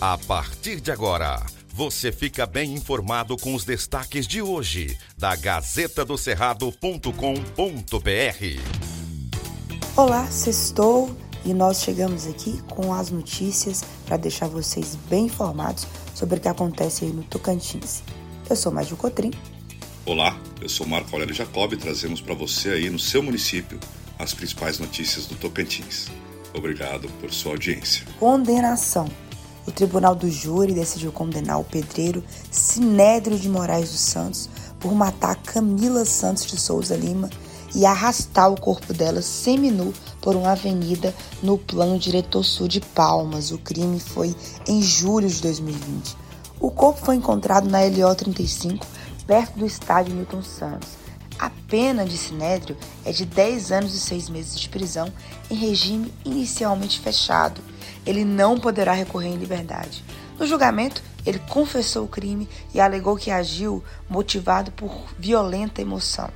A partir de agora, você fica bem informado com os destaques de hoje da Gazeta do Cerrado.com.br. Olá, sextou e nós chegamos aqui com as notícias para deixar vocês bem informados sobre o que acontece aí no Tocantins. Eu sou Mário Cotrim. Olá, eu sou Marco Aurélio Jacob e trazemos para você aí no seu município as principais notícias do Tocantins. Obrigado por sua audiência. Condenação. O Tribunal do Júri decidiu condenar o pedreiro Sinédrio de Moraes dos Santos por matar Camila Santos de Souza Lima e arrastar o corpo dela seminu por uma avenida no plano diretor sul de Palmas. O crime foi em julho de 2020. O corpo foi encontrado na LO 35, perto do estádio Newton Santos. Pena de Sinédrio é de 10 anos e 6 meses de prisão em regime inicialmente fechado. Ele não poderá recorrer em liberdade. No julgamento, ele confessou o crime e alegou que agiu motivado por violenta emoção.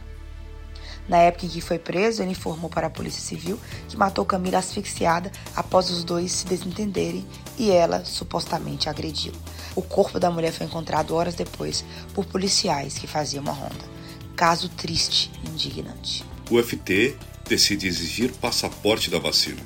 Na época em que foi preso, ele informou para a Polícia Civil que matou Camila asfixiada após os dois se desentenderem e ela supostamente agrediu. O corpo da mulher foi encontrado horas depois por policiais que faziam uma ronda. Caso triste e indignante. O FT decide exigir passaporte da vacina.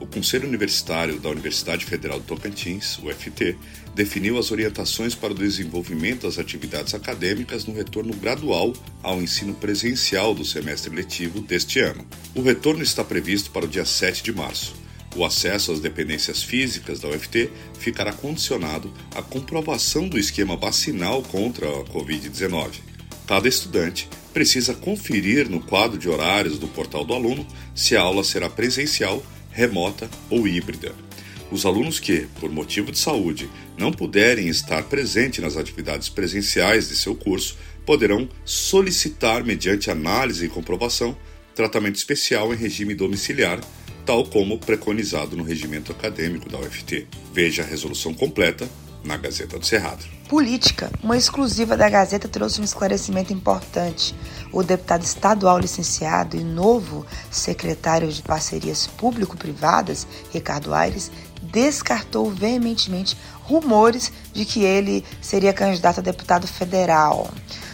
O Conselho Universitário da Universidade Federal do Tocantins, o FT, definiu as orientações para o desenvolvimento das atividades acadêmicas no retorno gradual ao ensino presencial do semestre letivo deste ano. O retorno está previsto para o dia 7 de março. O acesso às dependências físicas da UFT ficará condicionado à comprovação do esquema vacinal contra a Covid-19. Cada estudante precisa conferir no quadro de horários do portal do aluno se a aula será presencial, remota ou híbrida. Os alunos que, por motivo de saúde, não puderem estar presentes nas atividades presenciais de seu curso poderão solicitar, mediante análise e comprovação, tratamento especial em regime domiciliar, tal como preconizado no regimento acadêmico da UFT. Veja a resolução completa na Gazeta do Cerrado. Política. Uma exclusiva da Gazeta trouxe um esclarecimento importante. O deputado estadual licenciado e novo secretário de Parcerias Público-Privadas, Ricardo Aires, descartou veementemente rumores de que ele seria candidato a deputado federal.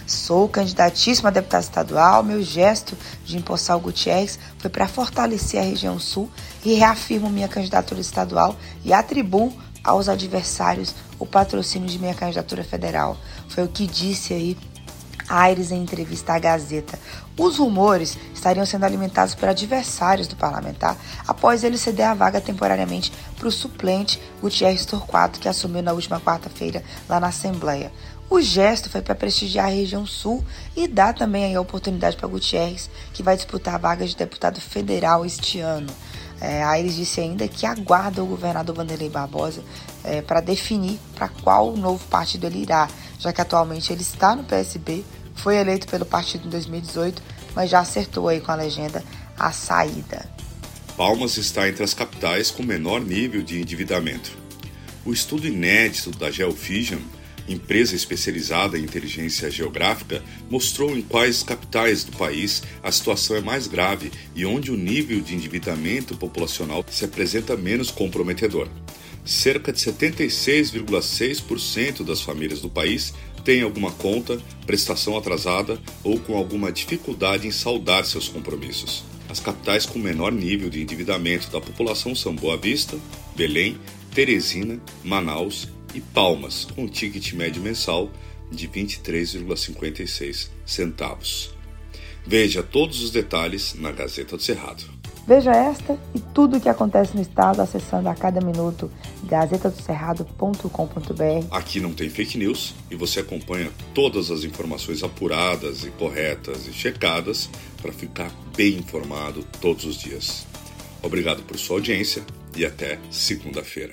Sou candidatíssimo a deputado estadual. Meu gesto de empossar o Gutierrez foi para fortalecer a região sul e reafirmo minha candidatura estadual e atribuo aos adversários o patrocínio de minha candidatura federal. Foi o que disse aí Aires em entrevista à Gazeta. Os rumores estariam sendo alimentados por adversários do parlamentar após ele ceder a vaga temporariamente para o suplente Gutierrez Torquato, que assumiu na última quarta-feira lá na Assembleia. O gesto foi para prestigiar a região sul e dar também a oportunidade para Gutierrez, que vai disputar a vaga de deputado federal este ano. É, Aires disse ainda que aguarda o governador Vanderlei Barbosa é, para definir para qual novo partido ele irá, já que atualmente ele está no PSB, foi eleito pelo partido em 2018, mas já acertou aí com a legenda a saída. Palmas está entre as capitais com menor nível de endividamento. O estudo inédito da Geofission empresa especializada em inteligência geográfica, mostrou em quais capitais do país a situação é mais grave e onde o nível de endividamento populacional se apresenta menos comprometedor. Cerca de 76,6% das famílias do país têm alguma conta, prestação atrasada ou com alguma dificuldade em saldar seus compromissos. As capitais com menor nível de endividamento da população são Boa Vista, Belém, Teresina, Manaus e Palmas, com um ticket médio mensal de 23,56 centavos. Veja todos os detalhes na Gazeta do Cerrado. Veja esta e tudo o que acontece no estado acessando a cada minuto gazetadocerrado.com.br. Aqui não tem fake news e você acompanha todas as informações apuradas e corretas e checadas para ficar bem informado todos os dias. Obrigado por sua audiência e até segunda-feira.